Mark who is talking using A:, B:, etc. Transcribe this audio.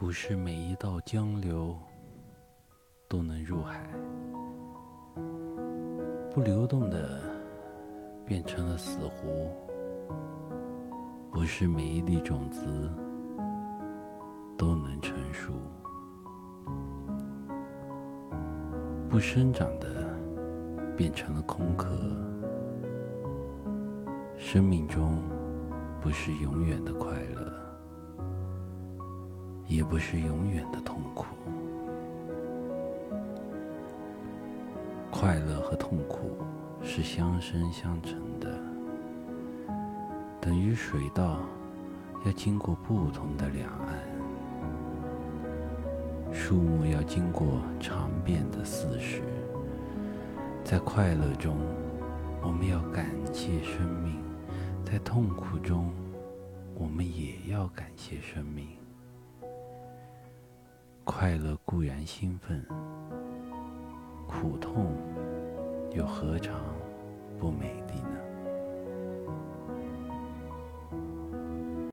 A: 不是每一道江流都能入海，不流动的变成了死湖。不是每一粒种子都能成熟，不生长的变成了空壳。生命中不是永远的快乐。不是永远的痛苦，快乐和痛苦是相生相成的，等于水稻要经过不同的两岸，树木要经过长变的四时。在快乐中，我们要感谢生命；在痛苦中，我们也要感谢生命。快乐固然兴奋，苦痛又何尝不美丽呢？